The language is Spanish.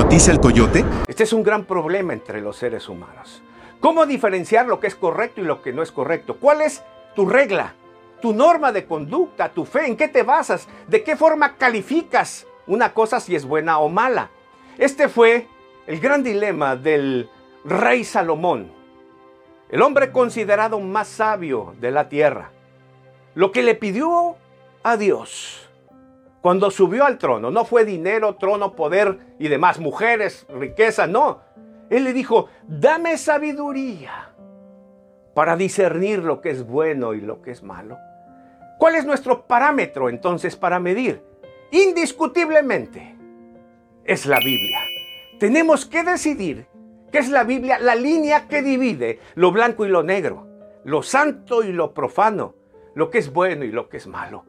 hipnotiza el coyote? Este es un gran problema entre los seres humanos. ¿Cómo diferenciar lo que es correcto y lo que no es correcto? ¿Cuál es tu regla? ¿Tu norma de conducta? ¿Tu fe? ¿En qué te basas? ¿De qué forma calificas una cosa si es buena o mala? Este fue el gran dilema del rey Salomón, el hombre considerado más sabio de la tierra. Lo que le pidió a Dios cuando subió al trono no fue dinero, trono, poder y demás, mujeres, riqueza, no. Él le dijo, dame sabiduría para discernir lo que es bueno y lo que es malo. ¿Cuál es nuestro parámetro entonces para medir? Indiscutiblemente es la Biblia. Tenemos que decidir qué es la Biblia, la línea que divide lo blanco y lo negro, lo santo y lo profano, lo que es bueno y lo que es malo.